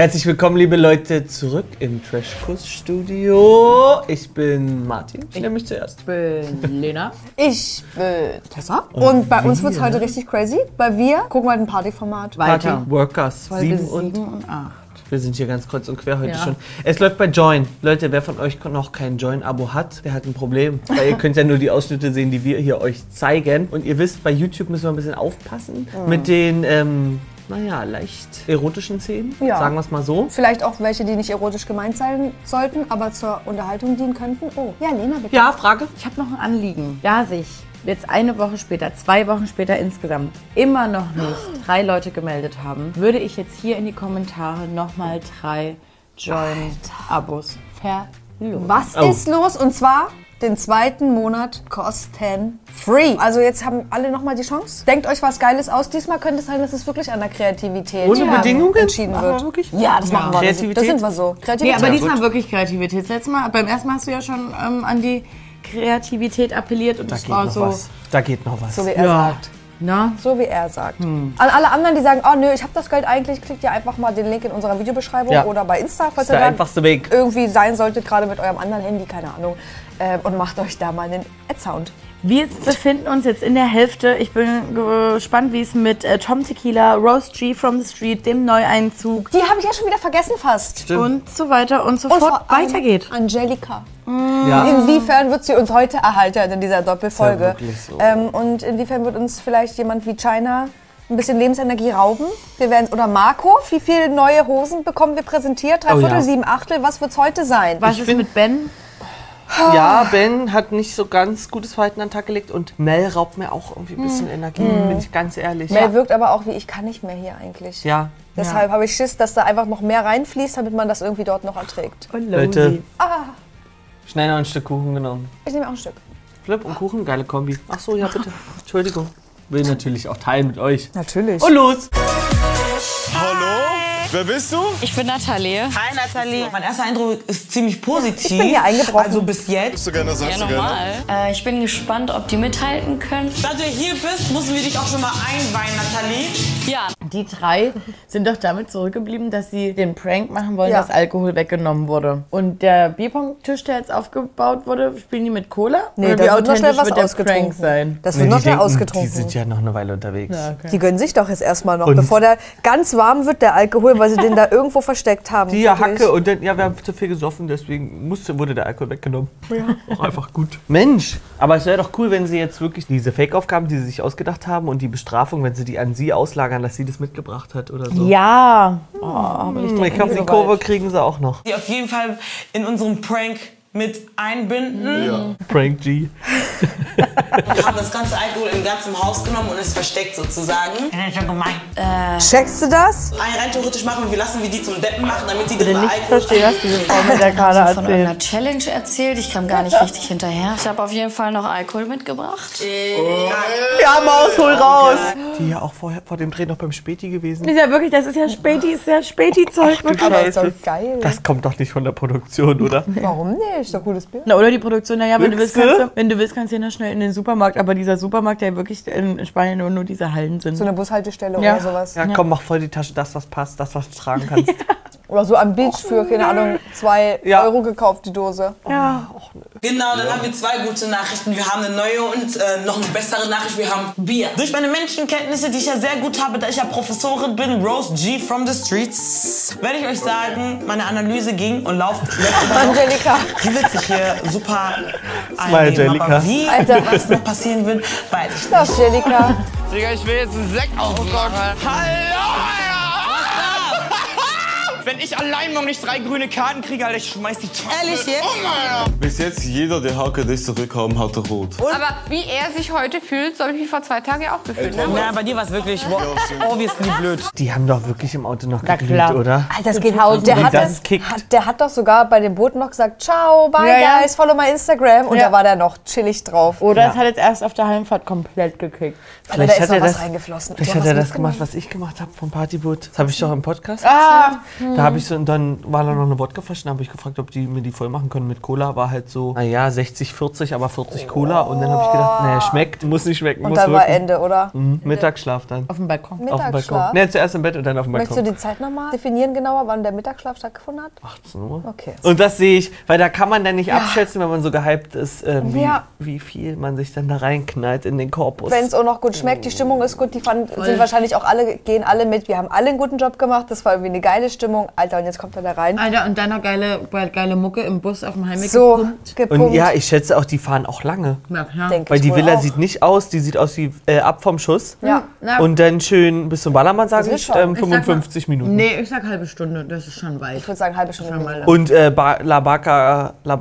Herzlich willkommen, liebe Leute, zurück im Trashkuss-Studio. Ich bin Martin. Ich nehme mich zuerst. Ich bin Lena. Ich bin Tessa. Und, bei uns wird es heute richtig crazy, weil wir gucken heute ein Partyformat. Party Weiter. Workers Folge 7 und 7 und 8. wir sind hier ganz kreuz und quer heute Ja. schon. Es läuft bei Join. Leute, wer von euch noch kein Join-Abo hat, der hat ein Problem. Weil ihr könnt ja nur die Ausschnitte sehen, die wir hier euch zeigen. Und ihr wisst, bei YouTube müssen wir ein bisschen aufpassen mit den, ähm, naja, leicht erotischen Szenen. Ja. Sagen wir es mal so. Vielleicht auch welche, die nicht erotisch gemeint sein sollten, aber zur Unterhaltung dienen könnten. Oh, ja, Lena, bitte. Ja, Frage. Ich habe noch ein Anliegen. Da sich jetzt eine Woche später, zwei Wochen später insgesamt, immer noch nicht drei Leute gemeldet haben, würde ich jetzt hier in die Kommentare nochmal drei Join-Abos verlosen. Was Oh. ist los? Und zwar den zweiten Monat kosten free. Also jetzt haben alle nochmal die Chance. Denkt euch was Geiles aus. Diesmal könnte es sein, dass es wirklich an der Kreativität Ohne Bedingungen? entschieden Aber wird. wirklich? Ja, das machen wir. Das, Kreativität? das sind wir so. Nee, Kreativität. aber Ja, diesmal gut. wirklich Kreativität. Das letzte Mal, beim ersten Mal hast du ja schon ähm, an die Kreativität appelliert und Da das geht war noch so. was. Da geht noch was. so wie er sagt. Na, So wie er sagt. Hm. An alle anderen, die sagen, oh nö, ich habe das Geld eigentlich, klickt ihr einfach mal den Link in unserer Videobeschreibung Ja. oder bei Insta, Das falls ist der ihr da einfachste Weg. irgendwie sein solltet, gerade mit eurem anderen Handy, keine Ahnung. Äh, und macht euch da mal einen Ad-Sound. Wir befinden uns jetzt in der Hälfte. Ich bin gespannt, wie es mit äh, Tom Tequila, Rose G from the Street, dem Neueinzug Die habe ich ja schon wieder vergessen fast. Stimmt. und so weiter und so Und fort weitergeht. Angelika. Ja. Inwiefern wird sie uns heute erhalten in dieser Doppelfolge? Ja wirklich so. ähm, und inwiefern wird uns vielleicht jemand wie China ein bisschen Lebensenergie rauben? Wir werden oder Marco, wie viele neue Hosen bekommen wir präsentiert? Drei Oh Viertel, ja. sieben Achtel, was wird es heute sein? Was Ich ist mit Ben? Ja, Ben hat nicht so ganz gutes Verhalten an den Tag gelegt und Mel raubt mir auch irgendwie ein bisschen Energie, bin ich ganz ehrlich. Mel wirkt aber auch wie, ich kann nicht mehr hier eigentlich. Ja, Deshalb habe ich Schiss, dass da einfach noch mehr reinfließt, damit man das irgendwie dort noch erträgt. Und Leute, Ah, schnell noch ein Stück Kuchen genommen. ich nehme auch ein Stück. Flip und Kuchen, geile Kombi. Ach so, ja bitte. Entschuldigung. Will natürlich auch teilen mit euch. Natürlich. Und los! Hallo? Wer bist du? Ich bin Nathalie. Hi Nathalie. Mein erster Eindruck ist ziemlich positiv. Ich bin hier eingebrochen. Also bis jetzt. Bist du gerne, sagst Ja, du gerne. normal. Äh, ich bin gespannt, ob die mithalten können. Da du hier bist, müssen wir dich auch schon mal einweihen, Nathalie. Ja, Die drei sind doch damit zurückgeblieben, dass sie den Prank machen wollen, Ja. dass Alkohol weggenommen wurde. Und der Bierpong-Tisch, der jetzt aufgebaut wurde, spielen die mit Cola? Nee, Oder da wie wird noch schnell authentisch was wird der ausgetrunken. Prank sein? Das wird noch die schnell denken, ausgetrunken. Die sind ja noch eine Weile unterwegs. Die gönnen sich doch jetzt erstmal noch, Und- bevor der ganz warm wird, der Alkohol, weil sie den da irgendwo versteckt haben. Die ja Wirklich. Hacke und dann, ja, wir haben zu viel gesoffen, deswegen musste, wurde der Alkohol weggenommen. Ja. Auch einfach gut. Mensch, aber es wäre doch cool, wenn sie jetzt wirklich diese Fake-Aufgaben, die sie sich ausgedacht haben und die Bestrafung, wenn sie die an sie auslagern, dass sie das mitgebracht hat oder so. Ja. Oh, aber ich Hm, denke ich hoffe, nicht die Kurve kriegen sie auch noch. Die auf jeden Fall in unserem Prank mit einbinden. Ja. Prank G. Wir haben das ganze Alkohol im ganzen Haus genommen und es versteckt sozusagen. Das ist schon gemein. Checkst du das? Ein rein theoretisch machen wir, wir lassen wir die zum Deppen machen, damit die Ich den nicht Alkohol... verstehe, was diese Frau mit der Karte von erzählt. einer Challenge erzählt. Ich kam gar nicht richtig hinterher. Ich habe auf jeden Fall noch Alkohol mitgebracht. Ja, Maus, hol raus! Die ja auch vorher vor dem Dreh noch beim Späti gewesen. Ist ja wirklich, das ist ja Späti, ist ja Späti-Zeug. ist doch Scheiße. geil. Das kommt doch nicht von der Produktion, oder? Warum nicht? Ist doch cooles Bild. Na, oder die Produktion, naja, wenn du willst, kannst du, wenn du willst, kannst du ja noch schnell in den Supermarkt. Aber dieser Supermarkt, der wirklich in Spanien nur, nur diese Hallen sind. So eine Bushaltestelle Ja. oder sowas. Ja, komm, mach voll die Tasche, das, was passt, das, was du tragen kannst. Oder so am Beach für, keine Ahnung, zwei Ja. Euro gekauft, die Dose. ja. Genau, dann haben wir zwei gute Nachrichten. Wir haben eine neue und äh, noch eine bessere Nachricht. Wir haben Bier. Durch meine Menschenkenntnisse, die ich ja sehr gut habe, da ich ja Professorin bin, Rose G from the Streets, werde ich euch sagen, meine Analyse ging und läuft. Angelika. Die wird sich hier super einnehmen. Angelika. Aber wie, Alter. was noch passieren wird, weiß ich nicht. Angelika. Digga, ich will jetzt einen Sekt aufmachen. Hallo! Wenn ich allein morgen nicht drei grüne Karten kriege, Alter, ich schmeiß die Tasse Ehrlich jetzt? um, Alter. Bis jetzt jeder, der HKD zurückkam, hat er rot. Aber wie er sich heute fühlt, so habe ich mich vor zwei Tagen ja auch gefühlt. Ne? Na, bei dir war es wirklich wow, obviously blöd. Die haben doch wirklich im Auto noch geglüht, oder? Alter, das geht Tausend. der hat, das kickt. hat, der hat doch sogar bei dem Boot noch gesagt, ciao, bye Ja, ja. guys, follow my Instagram. Und Ja. da war der noch chillig drauf. Oder Ja. es hat jetzt erst auf der Heimfahrt komplett gekickt. Aber da ist hat noch er was das- reingeflossen. Vielleicht hat er das gemacht, was ich gemacht habe vom Partyboot. Das habe ich doch im Podcast Ah, erzählt. Da habe ich so, und dann war da noch eine Wodkaflasche, dann habe ich gefragt, ob die mir die voll machen können mit Cola. War halt so, naja, 60, 40, aber 40 Cola. Und dann habe ich gedacht, naja, schmeckt, muss nicht schmecken, Und muss dann war wirken. Ende, oder? Mhm. Mittagsschlaf dann. Auf dem Balkon. Auf dem Balkon. Mittagsschlaf. Ne, zuerst im Bett und dann auf dem Möchtest du Balkon. die Zeit nochmal definieren genauer, wann der Mittagsschlaf stattgefunden hat? 18 Uhr. Okay. Und das sehe ich, weil da kann man dann nicht abschätzen, wenn man so gehypt ist, ähm, wie, Ja. wie viel man sich dann da reinknallt in den Korpus. Wenn es auch noch gut schmeckt, die Stimmung ist gut, die fanden, sind wahrscheinlich auch alle, gehen alle mit. Wir haben alle einen guten Job gemacht, das war irgendwie eine geile Stimmung. Alter, und jetzt kommt er da rein. Alter, und dann noch geile, geile Mucke im Bus auf dem Heimweg So, gepumpt. gepumpt. und ja, ich schätze auch, die fahren auch lange. Ja, klar. Denk Weil ich die Villa auch. sieht nicht aus, die sieht aus wie äh, ab vom Schuss. Ja. Und dann schön bis zum Ballermann, sage ich, ähm, Ich sag mal- 55 Minuten. Nee, ich sag halbe Stunde, das ist schon weit. Ich würde sagen, halbe Stunde. Und äh, ba La, Barca, La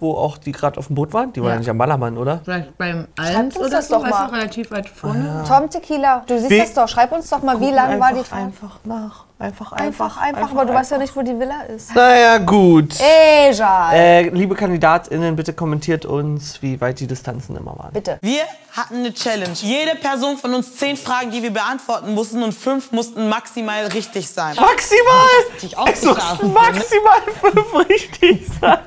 wo auch die gerade auf dem Boot waren, die waren ja Ja. nicht am Ballermann, oder? Vielleicht beim Alms oder das so, doch mal. relativ weit vorne. Tom Tequila, du siehst Wie- das doch. Schreib uns doch mal, wie lang war die Fahrt? Einfach nach. Einfach, Einfach, einfach, aber du weißt ja nicht, wo die Villa ist. Naja, gut. Egal. Äh, liebe KandidatInnen, bitte kommentiert uns, wie weit die Distanzen immer waren. Bitte. Wir hatten eine Challenge. Jede Person von uns zehn Fragen, die wir beantworten mussten und fünf mussten maximal richtig sein. Maximal! Ich Es mussten maximal fünf richtig sein.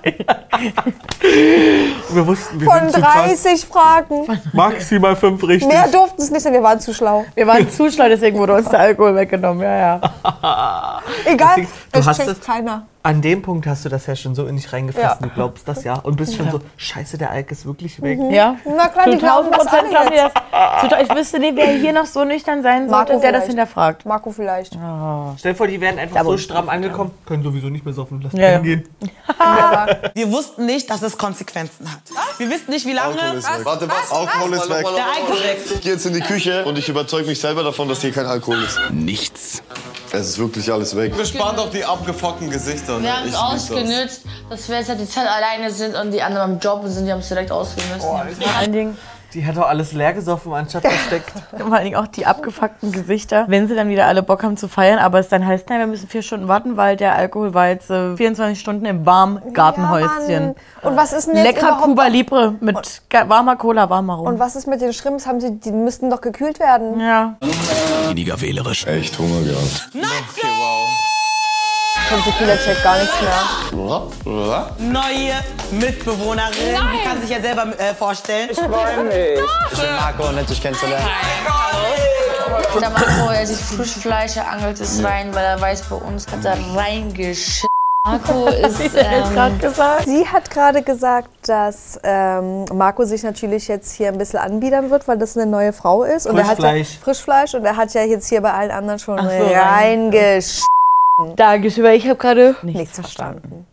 wir wussten, wir Von sind zu krass. 30 Fragen. Maximal fünf richtig. Mehr durften es nicht sein, wir waren zu schlau. Wir waren zu schlau, deswegen wurde uns der Alkohol weggenommen. Ja, ja. Egal, Deswegen- du hast es- keiner. An dem Punkt hast du das ja schon so in dich reingefressen, Ja. du glaubst das ja. Und bist schon so, scheiße, der Alk ist wirklich weg. ja. Na klar, die glauben 1000 das Prozent alle glauben die jetzt. das. Ich wüsste nicht, wer hier noch so nüchtern sein Marco sollte, der das vielleicht. hinterfragt. Marco vielleicht. Stell dir vor, die wären einfach so stramm angekommen, können sowieso nicht mehr saufen, lass Ja, ja. hingehen. Wir wussten nicht, dass es Konsequenzen hat. Wir wissen nicht, wie lange Alkohol ist weg. Warte, was? Alkohol ist weg. der Alkohol weg. Ich gehe jetzt in die Küche und ich überzeuge mich selber davon, dass hier kein Alkohol ist. Nichts. Es ist wirklich alles weg. Gespannt auf die abgefuckten Gesichter. Wir haben es ausgenützt, dass wir jetzt halt die Zeit alleine sind und die anderen am Job sind, die haben es direkt ausgenützt. Vor allen Dingen, Die hat doch alles leer gesoffen, anstatt versteckt. vor allen Dingen auch die abgefuckten Gesichter, wenn sie dann wieder alle Bock haben zu feiern, aber es dann heißt, nein, wir müssen vier Stunden warten, weil der Alkohol war jetzt äh, 24 Stunden im warmen Gartenhäuschen. Ja, und was ist denn jetzt Lecker. Cuba Libre mit ga- warmer Cola, warmer Rum. Und was ist mit den Shrimps? Haben sie, die müssten doch gekühlt werden. ja. Weniger wählerisch. Echt Hunger gehabt. Tom Tequila checkt gar nichts mehr. Neue Mitbewohnerin. Die kann sich ja selber äh, vorstellen. Marco, nett dich kennenzulernen. Der Marco, er sieht Frischfleisch, er angelt es rein, weil er weiß, bei uns hat er reingeschissen. Marco ist, ähm, gesagt. Sie hat gerade gesagt, dass ähm, Marco sich natürlich jetzt hier ein bisschen anbiedern wird, weil das eine neue Frau ist. Und er hat ja, Frischfleisch. Frischfleisch. Und er hat ja jetzt hier bei allen anderen schon so, reingesch... Dankeschön, weil ich habe gerade Nichts verstanden.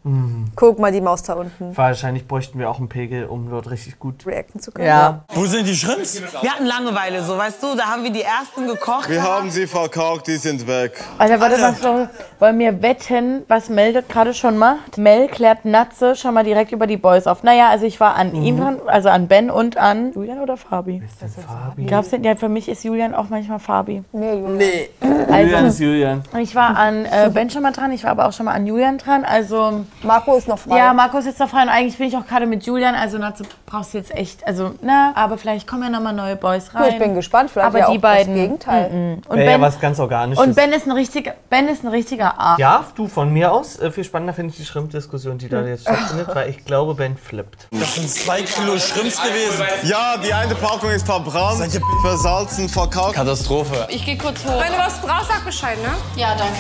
Guck mal die Maus da unten. Wahrscheinlich bräuchten wir auch einen Pegel, um dort richtig gut. Reacten zu können. Ja. Wo sind die Shrimps? Wir hatten Langeweile, so weißt du. Da haben wir die ersten gekocht. Wir haben sie verkauft, die sind weg. Alter, warte, was doch, wollen wir wetten, was Mel gerade schon macht? Mel klärt Natze schon mal direkt über die Boys auf. Naja, also ich war an ihm dran, also an Ben und an Julian oder Fabi? Fabi. Glaubst du, ja, für mich ist Julian auch manchmal Fabi. Nee, Junge. Nee. Julian Also, ist Julian. ich war an äh, Ben schon mal dran, ich war aber auch schon mal an Julian dran. Also, Marco ist noch frei. ja, Marco ist jetzt noch frei und eigentlich bin ich auch gerade mit Julian. Also, Natze brauchst du jetzt echt, also, na, aber vielleicht kommen ja noch mal neue Boys rein. ich bin gespannt. Vielleicht Aber ja die auch beiden. das Gegenteil. Und Wäre ja Ben, was ganz Organisches. und Ben ist ein richtiger, Ben ist ein richtiger Arsch. ja, du, von mir aus, äh, viel spannender finde ich die Schrimpdiskussion, die da jetzt stattfindet, weil ich glaube, Ben flippt. Das sind zwei Kilo Shrimps gewesen. Ja, die eine Packung ist verbrannt, versalzen, verkauft. Katastrophe. Ich gehe kurz hoch. Wenn du was brauchst, sag Bescheid, ne? ja, danke.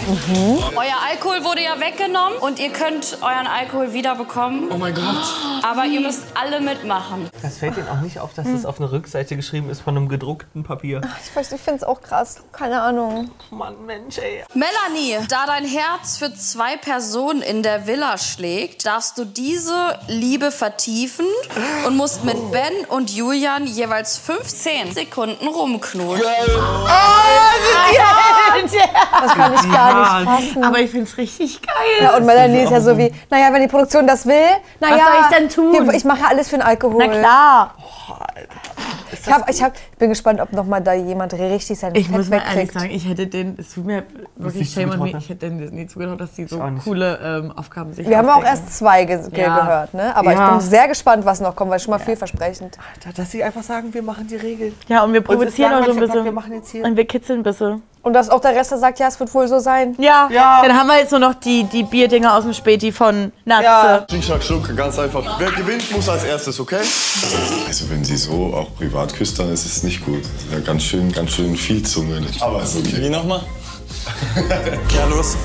Euer Alkohol wurde ja weggenommen und ihr könnt euren Alkohol wiederbekommen. Oh mein Gott. Aber ihr müsst alle mitmachen. Das fällt Ihnen auch nicht auf, dass es auf einer Rückseite geschrieben ist von einem gedruckten Papier. Ich, weiß- ich finde es auch krass. Keine Ahnung. Mann, Mensch, ey. Melanie, da dein Herz für zwei Personen in der Villa schlägt, darfst du diese Liebe vertiefen und musst mit Ben und Julian jeweils 15 Sekunden rumknutschen. Das kann ich gar nicht fassen. Aber ich finde es richtig geil. Ja, und Melanie ist ja so wie, naja, wenn die Produktion das will, naja. soll ich denn tun? Ich mache alles für den Alkohol. Na klar. Ich, hab, ich hab, bin gespannt, ob noch mal da jemand richtig sein Ich Fett muss mal ehrlich sagen, ich hätte den, es tut mir wirklich shame on me, ich hätte denen nie zugetraut, dass die so coole ähm, Aufgaben sich Wir haben auch erst zwei ge ge Ja. gehört, ne? Aber Ja. ich bin sehr gespannt, was noch kommt, weil schon mal vielversprechend. Alter, dass sie einfach sagen, wir machen die Regeln. Ja, und wir ist provozieren auch so ein bisschen. Wir machen jetzt hier. Und wir kitzeln ein bisschen. Und dass auch der Rest der sagt, ja, es wird wohl so sein. Ja. Ja. Dann haben wir jetzt nur noch die, die Bierdinger aus dem Späti von Natze. Ja. Schnick, schnack, schnuck, ganz einfach. Wer gewinnt, muss als erstes, okay? Also wenn sie so auch privat küsst, dann ist es nicht gut. Ja ganz schön, ganz schön viel Zunge. Aber ist okay. Wie nochmal? ja, los.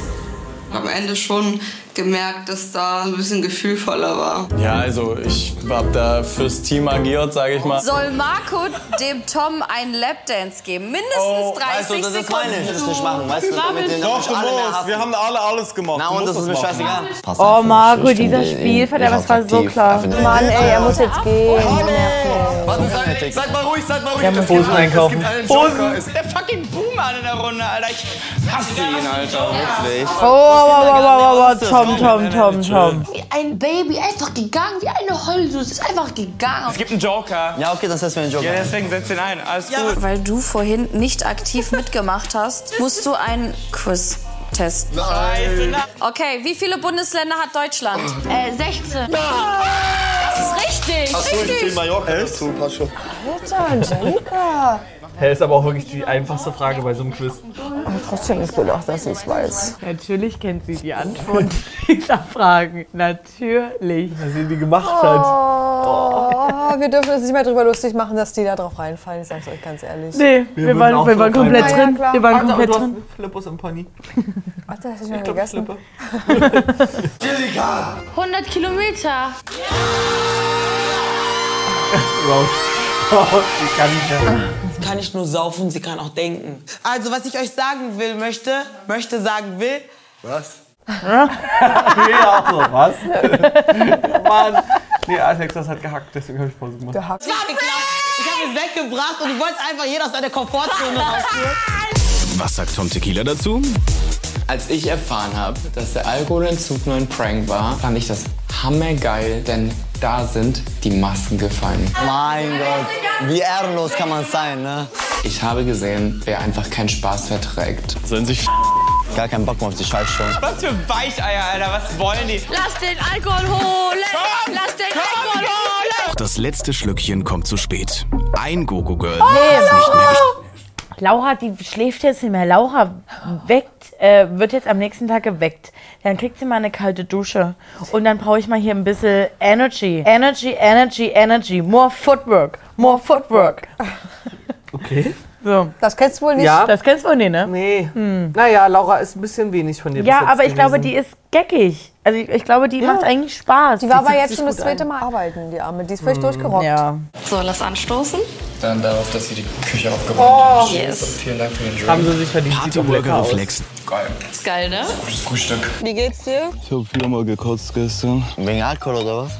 Am Ende schon gemerkt, dass da ein bisschen gefühlvoller war. Ja, also ich hab da fürs Team agiert, sage ich mal. Soll Marco dem Tom einen Lapdance geben? Mindestens Oh, 30 weißt du, das ist meine. Ich das nicht machen, weißt du, damit den Doch, du musst. Wir haben alle alles gemacht. Na und, das ist mir scheißegal. Oh Marco, dieser Spielverderber, das war so klar. Mann, ey, er muss jetzt gehen. Warte, sag, seid mal ruhig, seid mal ruhig. Ja, mit Hosen einkaufen. Es gibt einen Joker. Es ist der fucking Boomer in der Runde, Alter. Ich hasse ihn, Alter. Wirklich. Oh, oh, oh, oh, oh, oh, Tom, Tom, Tom, Tom. Wie ein Baby, einfach gegangen, wie eine Heulsuse. Es ist einfach gegangen. Es gibt einen Joker. Ja, okay, dann setzen wir den Joker. Ja, deswegen setz den ein. Alles gut. Weil du vorhin nicht aktiv mitgemacht hast, musst du einen Quiz testen. Na. Okay, wie viele Bundesländer hat Deutschland? Äh, 16. Das ist richtig. Achso, ich richtig. zähl Mallorca schon. Alter, Angelika. Hä, ist aber auch wirklich die einfachste Frage bei so einem Quiz. Aber trotzdem nicht gedacht, dass sie es weiß. Natürlich kennt sie die Antwort dieser Fragen. Natürlich. Dass sie die gemacht hat. Oh, wir dürfen uns nicht mehr drüber lustig machen, dass die da drauf reinfallen. Ich sag's euch ganz ehrlich. Nee, wir, würden waren, auch wir waren komplett rein. Ja, ja, drin. klar. Wir waren Alter, komplett du drin. Flippus im Pony. Warte, hast du schon Ich glaube, gegessen? Flippe. 100 Kilometer. Raus. Ich kann nicht. Sie kann nicht nur saufen, sie kann auch denken. Also, was ich euch sagen will, möchte, möchte sagen will, Was? Ja, auch so. Was? Mann. Nee, Alex, das hat gehackt, deswegen habe ich Pause gemacht. Gehackt. Ich habe es weggebracht und du wolltest einfach jeder aus seiner Komfortzone rausführen. Was sagt Tom Tequila dazu? Als ich erfahren habe, dass der Alkoholentzug nur ein Prank war, fand ich das hammergeil, denn da sind die Masken gefallen. Mein Gott, wie ehrenlos kann man sein, ne? Ich habe gesehen, wer einfach keinen Spaß verträgt. Sollen sich Gar keinen Bock mehr auf die Scheißshow. Was für Weicheier, Alter. Was wollen die? Lass den Alkohol holen. Lass den Alkohol holen. Doch das letzte Schlückchen kommt zu spät. Ein Gogo-Girl ist nicht mehr. Laura, die schläft jetzt nicht mehr. Laura weckt, äh, wird jetzt am nächsten Tag geweckt. Dann kriegt sie mal eine kalte Dusche. Und dann brauche ich mal hier ein bisschen Energy. Energy, Energy, Energy. More Footwork. More Footwork. Okay. So. Das kennst du wohl nicht? Ja. Das kennst du wohl nicht, ne? Nee. Naja, Laura ist ein bisschen wenig von dir bis Ja, jetzt aber ich glaube, gewesen. die ist geckig. Also ich, ich glaube, die macht eigentlich Spaß. Die war aber jetzt schon das zweite. Mal arbeiten, die Arme. Die ist völlig durchgerockt. Ja. So, lass anstoßen. Dann darauf, dass sie die Küche aufgeräumt Oh. hat. Yes. Vielen Dank für den Drink. Haben sie sich verdient. Partyworker-Reflex. Geil. Ist geil, ne? Gutes Frühstück. Wie geht's dir? Ich habe viermal gekotzt gestern. Wegen Alkohol oder was?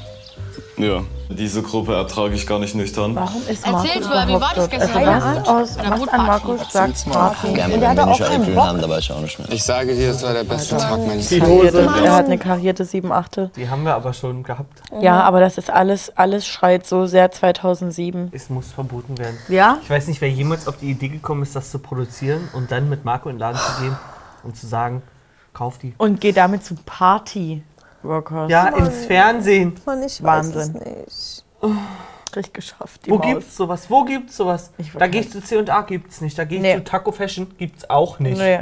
Ja. Diese Gruppe ertrage ich gar nicht nüchtern. Warum ist Erzähl's Markus mal, wie war das gestern? Also was aus, was an. Markus sagt wenn der wir auch keinen Bock. haben, da weiß ich auch nicht mehr. Ich sage dir, es war der beste Tag meines Die Lebens. Er hat eine karierte 7 8 Die haben wir aber schon gehabt. Ja, aber das ist alles, alles schreit so sehr 2007. Es muss verboten werden. Ja? Ich weiß nicht, wer jemals auf die Idee gekommen ist, das zu produzieren und dann mit Marco in den Laden zu gehen und zu sagen, kauf die. Und geht damit zu Party. Workers. Ja, ins Fernsehen. Mann, ich weiß Wahnsinn. es nicht. Richtig geschafft. Die Wo Maus. gibt's sowas? Wo gibt's sowas? Ich Da gehe ich zu C&A, gibt's nicht. Da gehe ich Nee. zu Taco Fashion, gibt's auch nicht. Nee.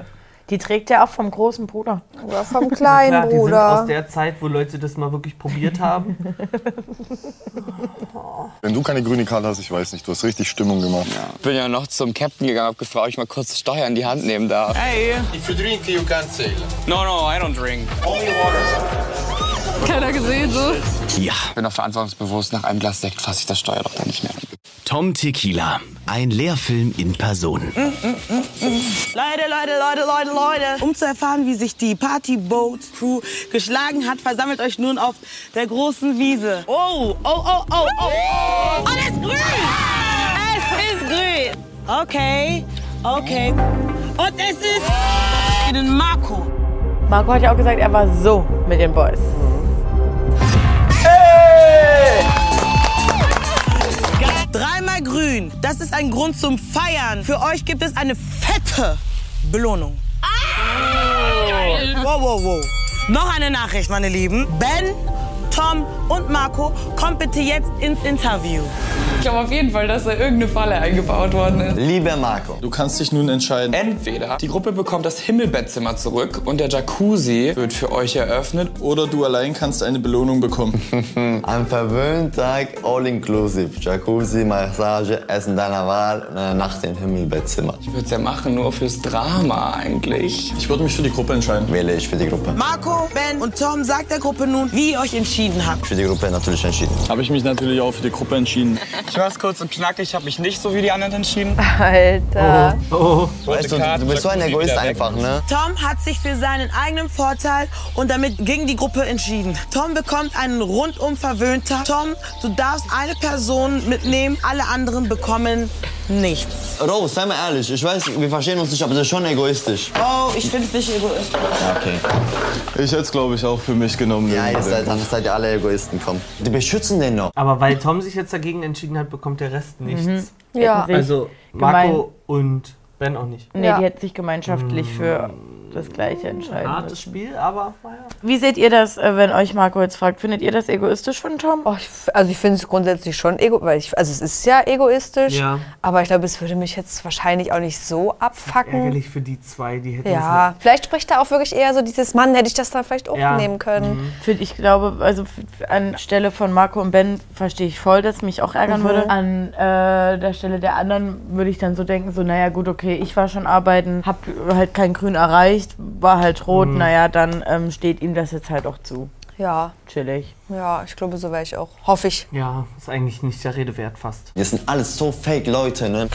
Die trägt ja auch vom großen Bruder. Oder vom kleinen Klar, die sind aus Bruder. der Zeit, wo Leute das mal wirklich probiert haben. Wenn du keine grüne Karte hast, ich weiß nicht, du hast richtig Stimmung gemacht. Ich bin ja noch zum Captain gegangen, hab gefragt, ob ich mal kurz das Steuer in die Hand nehmen darf. Hey. If you drink, you can't sail. No, no, I don't drink. Keiner gesehen, so. Ja, Ich bin auch verantwortungsbewusst. Nach einem Glas Sekt fasse ich das Steuer doch dann nicht mehr. Tom Tequila. Ein Lehrfilm in Person. Leute, Leute, Leute, Leute, Leute. Um zu erfahren, wie sich die Partyboat Crew geschlagen hat, versammelt euch nun auf der großen Wiese. Oh, oh, oh, oh, oh. Oh, das ist grün. Es ist grün. Okay, okay. Und es ist den Marco. Marco hat ja auch gesagt, er war so mit den Boys. Dreimal bei grün. Das ist ein Grund zum Feiern. Für euch gibt es eine fette Belohnung. Wow, wow, wow. Noch eine Nachricht, meine Lieben. Ben, Tom und Marco, kommt bitte jetzt ins Interview. Ich glaube auf jeden Fall, dass da irgendeine Falle eingebaut worden ist. Lieber Marco. Du kannst dich nun entscheiden. Entweder die Gruppe bekommt das Himmelbettzimmer zurück und der Jacuzzi wird für euch eröffnet. Oder du allein kannst eine Belohnung bekommen. Ein verwöhnten Tag, all inclusive. Jacuzzi, Massage, Essen deiner Wahl, eine Nacht im Himmelbettzimmer. Ich würde es ja machen, nur fürs Drama eigentlich. Ich würde mich für die Gruppe entscheiden. Wähle ich für die Gruppe. Marco, Ben und Tom, sagt der Gruppe nun, wie ihr euch entschieden habt. Für die Gruppe natürlich entschieden. Habe ich mich natürlich auch für die Gruppe entschieden. Ich mach's kurz und knackig, ich habe mich nicht so wie die anderen entschieden. Alter. Oh. Weißt du, du bist so ein Egoist einfach, ne? Tom hat sich für seinen eigenen Vorteil und damit gegen die Gruppe entschieden. Tom bekommt einen rundum verwöhnter. Tom, du darfst eine Person mitnehmen, alle anderen bekommen nichts. Rose, sei mal ehrlich, ich weiß, wir verstehen uns nicht, aber das ist schon egoistisch. Oh, ich finde es nicht egoistisch. Ja, okay. Ich hätte es, glaube ich, auch für mich genommen. Ja, ihr seid, dann seid ihr alle Egoisten, komm. Die beschützen den noch. Aber weil Tom sich jetzt dagegen entschieden hat, bekommt der Rest nichts. Ja. Hätten sich Also gemein- Marco und Ben auch nicht. Nee, Ja. die hätten sich gemeinschaftlich für das Gleiche entscheiden Hartes müssen. Spiel, aber naja. Wie seht ihr das, äh, wenn euch Marco jetzt fragt? Findet ihr das egoistisch von Tom? Oh, ich, also ich finde es grundsätzlich schon ego, weil ich, also es ist ja egoistisch, Ja. aber ich glaube, es würde mich jetzt wahrscheinlich auch nicht so abfacken. Ärgerlich für die zwei, die hätten Ja, vielleicht spricht da auch wirklich eher so dieses Mann, hätte ich das da vielleicht auch Ja. nehmen können. Find- Ich glaube, also f- f- an Stelle von Marco und Ben verstehe ich voll, dass mich auch ärgern Mhm. würde. An äh, der Stelle der anderen würde ich dann so denken, so, naja gut, okay, ich war schon arbeiten, hab halt kein Grün erreicht, war halt rot, Mhm. naja, dann ähm, steht ihm das jetzt halt auch zu. Ja, Chillig. ja, ich glaube, so wäre ich auch. Hoffe ich. Ja, ist eigentlich nicht der Rede wert fast. Das sind alles so fake Leute, ne?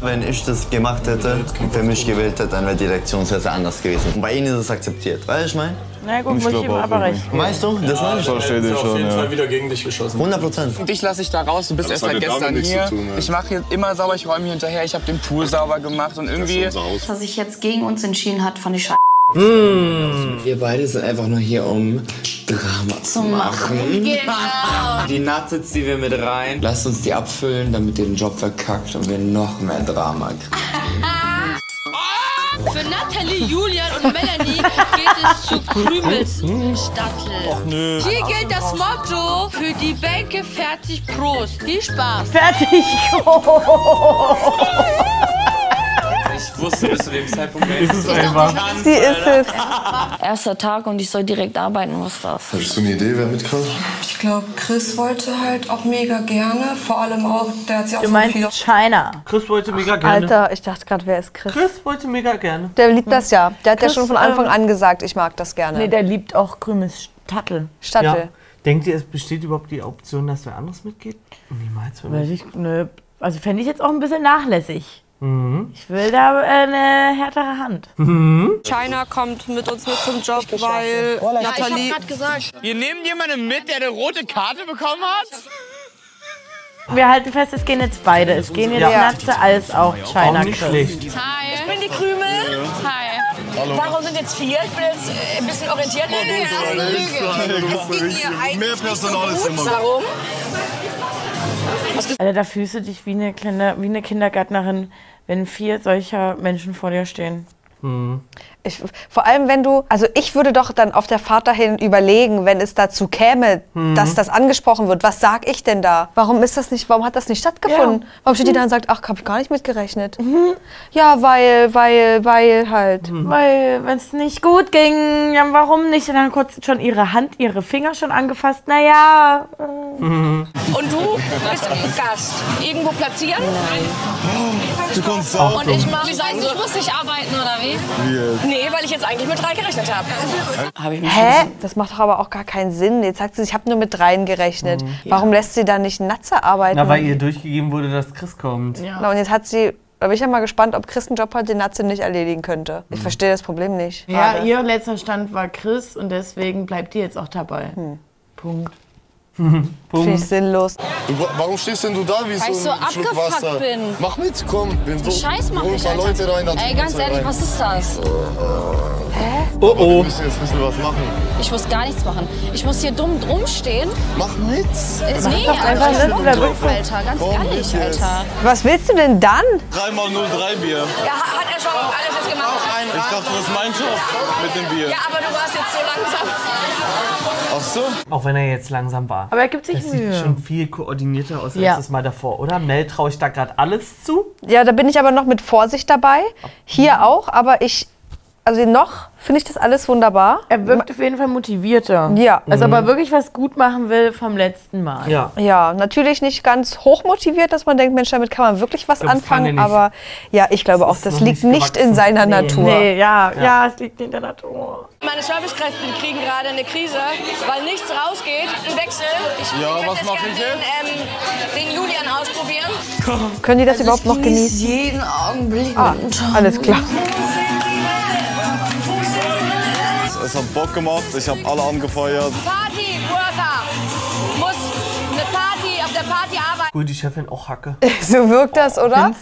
Wenn ich das gemacht hätte und für mich gewählt hätte, dann wäre die Reaktion sehr, sehr anders gewesen. Und bei ihnen ist es akzeptiert, weißt du, ich meine? Na gut, muss ich ihm aber recht. Weißt du, das meine ich. verstehe dich schon, ja. wieder gegen dich geschossen. 100 Prozent. Dich lasse ich da raus, du bist erst seit ja gestern hier. tun, ne? Ich mache hier immer sauber, ich räume hier hinterher, ich habe den Pool sauber gemacht und irgendwie... Dass sich jetzt gegen uns entschieden hat, fand ich scheiße. Wir beide sind einfach nur hier, um Drama zu machen. Genau. Die Nuggets, die wir mit rein, lasst uns die abfüllen, damit ihr den Job verkackt und wir noch mehr Drama kriegen. Für Nathalie, Julian und Melanie geht es zu Krümels Stadtel. Nö. Hier gilt das Motto für die Bänke fertig Prost. Viel Spaß. Fertig! Ich wusste bis zu dem Zeitpunkt, Ist es einfach. Sie ist es. Erster Tag und ich soll direkt arbeiten. Was ist das? Hast du eine Idee, wer mitkommt? Ich glaube, Chris wollte halt auch mega gerne. Vor allem auch, der hat sich auch Du so meinst viel China. Chris wollte mega gerne. Alter, ich dachte gerade, wer ist Chris? Chris wollte mega gerne. Der liebt das ja. Der hat ja Chris, schon von Anfang ähm, an gesagt, ich mag das gerne. Nee, der liebt auch Krümes Stadtel. Stadtel. Ja. Denkt ihr, es besteht überhaupt die Option, dass wer anderes mitgeht? Niemals Weiß ich, ne, also fände ich jetzt auch ein bisschen nachlässig. Mhm. Ich will da äh, eine härtere Hand. China kommt mit uns mit zum Job, weil Nathalie... gesagt. Wir nehmen jemanden mit, der eine rote Karte bekommen hat? Wir halten fest, es gehen jetzt beide. Es gehen jetzt Ja. Natze als auch China. Auch nicht schlecht. Hi. Ich bin die Krümel. Hi. Warum sind jetzt vier? Ich bin jetzt äh, ein bisschen orientiert. Mehr Personal ist immer gut. Warum? Alter, da fühlst du dich wie eine, kleine, wie eine Kindergärtnerin, wenn vier solcher Menschen vor dir stehen. Ich, vor allem, wenn du, also ich würde doch dann auf der Fahrt dahin überlegen, wenn es dazu käme, Mhm. dass das angesprochen wird. Was sag ich denn da? Warum ist das nicht, warum hat das nicht stattgefunden? Ja. Warum steht die da und sagt, ach, hab ich gar nicht mitgerechnet? Ja, weil, weil, weil halt. Weil, wenn es nicht gut ging, ja, warum nicht? Und dann kurz schon ihre Hand, ihre Finger schon angefasst. Naja, äh, Und du bist Gast. Irgendwo platzieren? Du kommst auch. Und ich mache, ich muss nicht arbeiten, oder wie? Nee, weil ich jetzt eigentlich mit drei gerechnet habe. Hab ich Hä? Das macht doch aber auch gar keinen Sinn. Jetzt sagt sie, ich habe nur mit dreien gerechnet. Warum lässt sie dann nicht Natze arbeiten? Na, weil ihr durchgegeben wurde, dass Chris kommt. Na, und jetzt hat sie, da bin ich ja mal gespannt, ob Chris einen Job hat, den Natze nicht erledigen könnte. Ich verstehe das Problem nicht. ja, Schade. ihr letzter Stand war Chris und deswegen bleibt ihr jetzt auch dabei. Punkt. Finde ich sinnlos. Warum stehst denn du da wie Weil ich so so ein Schluck abgefuckt Wasser? bin. Mach mit, komm. Wir Scheiß mach holen ein ich, paar Alter. Leute rein. dann Ey, ganz ehrlich, rein. was ist das? Hä? Oh oh. Wir müssen jetzt müssen wir was machen. Ich muss gar nichts machen. Ich muss hier dumm drum stehen. Mach nichts. Äh, nee, doch Alter, einfach ich sitzen, bin da dumm, bist du. Alter. Ganz Komm, ehrlich, jetzt. Alter. Was willst du denn dann? 3x03 Bier. Ja, ha- hat er schon alles jetzt gemacht? Ich dachte, das ist mein Job mit dem Bier. Ja, aber du warst jetzt so langsam. Ach so. Auch wenn er jetzt langsam war. Aber er gibt sich das Mühe. sieht schon viel koordinierter aus Ja. als das Mal davor, oder? Mel, traue ich da gerade alles zu? Ja, da bin ich aber noch mit Vorsicht dabei. Hier auch, aber ich, also noch finde ich das alles wunderbar. Er wirkt auf jeden Fall motivierter. Ja. Also, Mhm. ob er wirklich was gut machen will vom letzten Mal. Ja. Ja, natürlich nicht ganz hoch motiviert, dass man denkt, Mensch, damit kann man wirklich was Das anfangen. Aber ja, ich glaube auch, ist das liegt nicht nicht in gewachsen. seiner Nee. Natur. Nee, ja, ja, es liegt in der Natur. Meine Servicekräfte kriegen gerade eine Krise, weil nichts rausgeht. Ein Wechsel. Ich Ja, ich was jetzt mach gerne ich den, ähm, den Julian ausprobieren. Können die das Also überhaupt ich noch genieße genießen? jeden Augenblick Ah, alles klar. Hat Bock gemacht. Ich habe alle angefeuert. Party-Worker muss eine Party auf der Party arbeiten. Cool, die Chefin auch Hacke. So wirkt das, oder?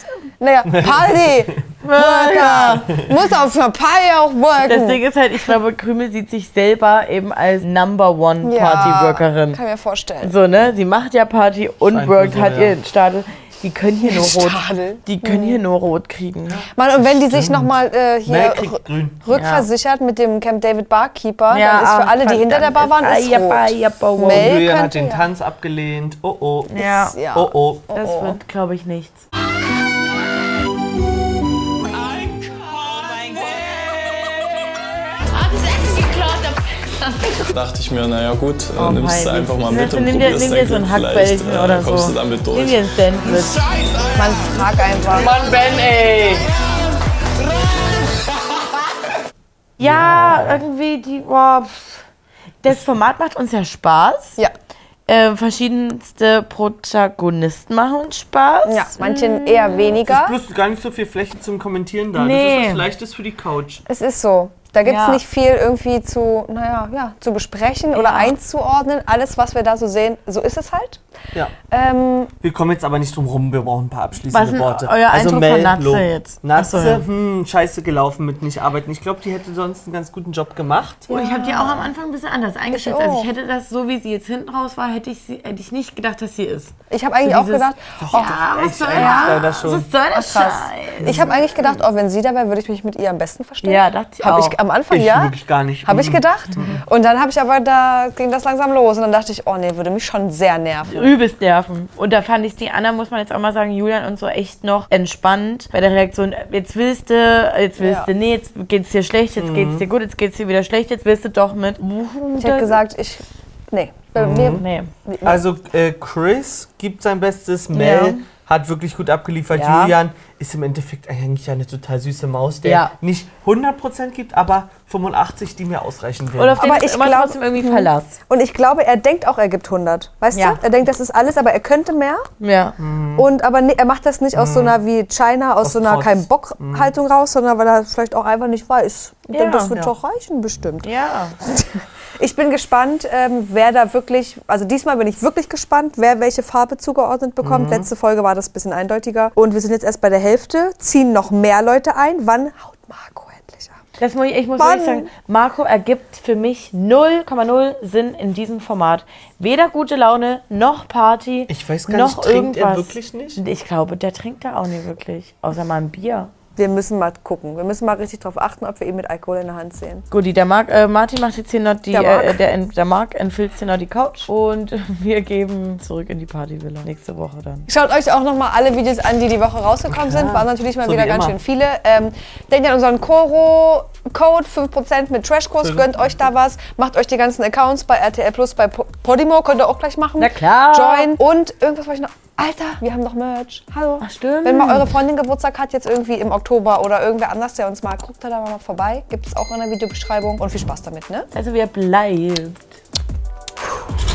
Naja, Party! Worker! Muss auf einer Party auch worken. Das Ding ist halt, ich glaube, Krümel sieht sich selber eben als Number One Ja, Partyworkerin. Kann ich mir vorstellen. So, ne? Sie macht ja Party und Scheint workt, hat ja. ihren Stadel. Die können hier nur rot. Stadel? Die können hier nur rot kriegen. Mann, und wenn die sich nochmal äh, hier rückversichert mit dem Camp David Barkeeper, Ja, dann ist für alle, die hinter der Bar waren, ist rot. Mel Julian hat den ja. Tanz abgelehnt. Oh oh. Ja. Ja. Oh oh. Das wird, glaube ich, nichts. Dachte ich mir, naja gut, äh, Oh, nimmst du einfach mal mit und nimm dir- probierst nimm dir so ein. Hackbällchen Vielleicht äh, oder so. kommst du damit Nimm durch. dir ein Sandwich. Man fragt einfach. Mann, Ben, ey! Ja, irgendwie die. Boah, pff. das Format macht uns ja Spaß. Ja. Äh, verschiedenste Protagonisten machen uns Spaß. Ja, manchen eher weniger. Es ist bloß gar nicht so viel Fläche zum Kommentieren da. Nee. Das ist was Leichtes für die Couch. Es ist so. Da gibt es Ja. nicht viel irgendwie zu, naja, ja, zu besprechen oder einzuordnen. Alles, was wir da so sehen, so ist es halt. Ja. Ähm, Wir kommen jetzt aber nicht drum rum, wir brauchen ein paar abschließende Was ist Worte. euer Eindruck von Natze Lob. jetzt? Natze, Ach so, ja. hm, scheiße gelaufen mit nicht arbeiten. Ich glaube, die hätte sonst einen ganz guten Job gemacht. Oh, ich habe die auch am Anfang ein bisschen anders eingeschätzt. Ich Also ich hätte das, so wie sie jetzt hinten raus war, hätte ich, sie, hätte ich nicht gedacht, dass sie ist. ich habe eigentlich So auch gedacht, Ja, oh, was soll ja, das? Was soll das krass. Scheiß? Ich habe eigentlich gedacht, oh, wenn sie da wäre, würde ich mich mit ihr am besten verstehen. Ja, dachte ich Hab auch. ich am Anfang Ich ja. wirklich gar nicht. Habe ich Mhm. gedacht. Und dann habe ich aber, da ging das langsam los. Und dann dachte ich, oh nee, würde mich schon sehr nerven. Übelst nerven. Und da fand ich die Anna, muss man jetzt auch mal sagen, Julian und so echt noch entspannt bei der Reaktion. Jetzt willst du, jetzt willst Ja. du, nee, jetzt geht's dir schlecht, jetzt Mhm. geht's dir gut, jetzt geht's dir wieder schlecht, jetzt willst du doch mit. Ich habe gesagt, ich, nee. Mir- Nee. Also äh, Chris gibt sein Bestes, Mel Ja. Hat wirklich gut abgeliefert, Ja. Julian ist im Endeffekt eigentlich eine total süße Maus, der Ja. nicht 100% gibt, aber 85, die mir ausreichen werden. Oder auf Aber ich immer glaub- trotzdem irgendwie. Verlass. Und ich glaube, er denkt auch, er gibt 100. Weißt Ja. du? Er denkt, das ist alles, aber er könnte mehr. Ja. Und aber nee, er macht das nicht aus so einer wie China, aus Aus so einer Trotz. kein Bock-Haltung raus, sondern weil er vielleicht auch einfach nicht weiß. Ja. denkt, das wird Ja. doch reichen, bestimmt. Ja. Ich bin gespannt, ähm, wer da wirklich, also diesmal bin ich wirklich gespannt, wer welche Farbe zugeordnet bekommt. Letzte Folge war das ein bisschen eindeutiger. Und wir sind jetzt erst bei der Hälfte, ziehen noch mehr Leute ein. Wann haut Marco endlich ab? Das muss ich, ich muss Mann. wirklich sagen, Marco ergibt für mich 0,0 Sinn in diesem Format. Weder gute Laune, noch Party, Ich weiß gar noch nicht, trinkt er irgendwas. wirklich nicht? Ich glaube, der trinkt da auch nicht wirklich. Außer mal ein Bier. Wir müssen mal gucken. Wir müssen mal richtig darauf achten, ob wir ihn mit Alkohol in der Hand sehen. Guti, der Marc, äh, Martin macht jetzt hier noch die, Der Marc. äh, der, der Marc entfilzt hier noch die Couch und wir geben zurück in die Partyvilla nächste Woche dann. Schaut euch auch noch mal alle Videos an, die die Woche rausgekommen sind. Waren natürlich mal So wieder wie ganz immer. schön viele. Ähm, denkt an unseren Koro-Code, 5% mit Trashkurs. Gönnt euch da was. Macht euch die ganzen Accounts bei RTL Plus, bei Po- Podimo. Könnt ihr auch gleich machen. Na klar. Join. Und irgendwas wollte ich noch. Alter, wir haben noch Merch. Hallo. Ach, stimmt. Wenn mal eure Freundin Geburtstag hat, jetzt irgendwie im Oktober oder irgendwer anders, der uns mag, guckt da mal vorbei. Gibt es auch in der Videobeschreibung. Und viel Spaß damit, ne? Also, wer bleibt. Puh.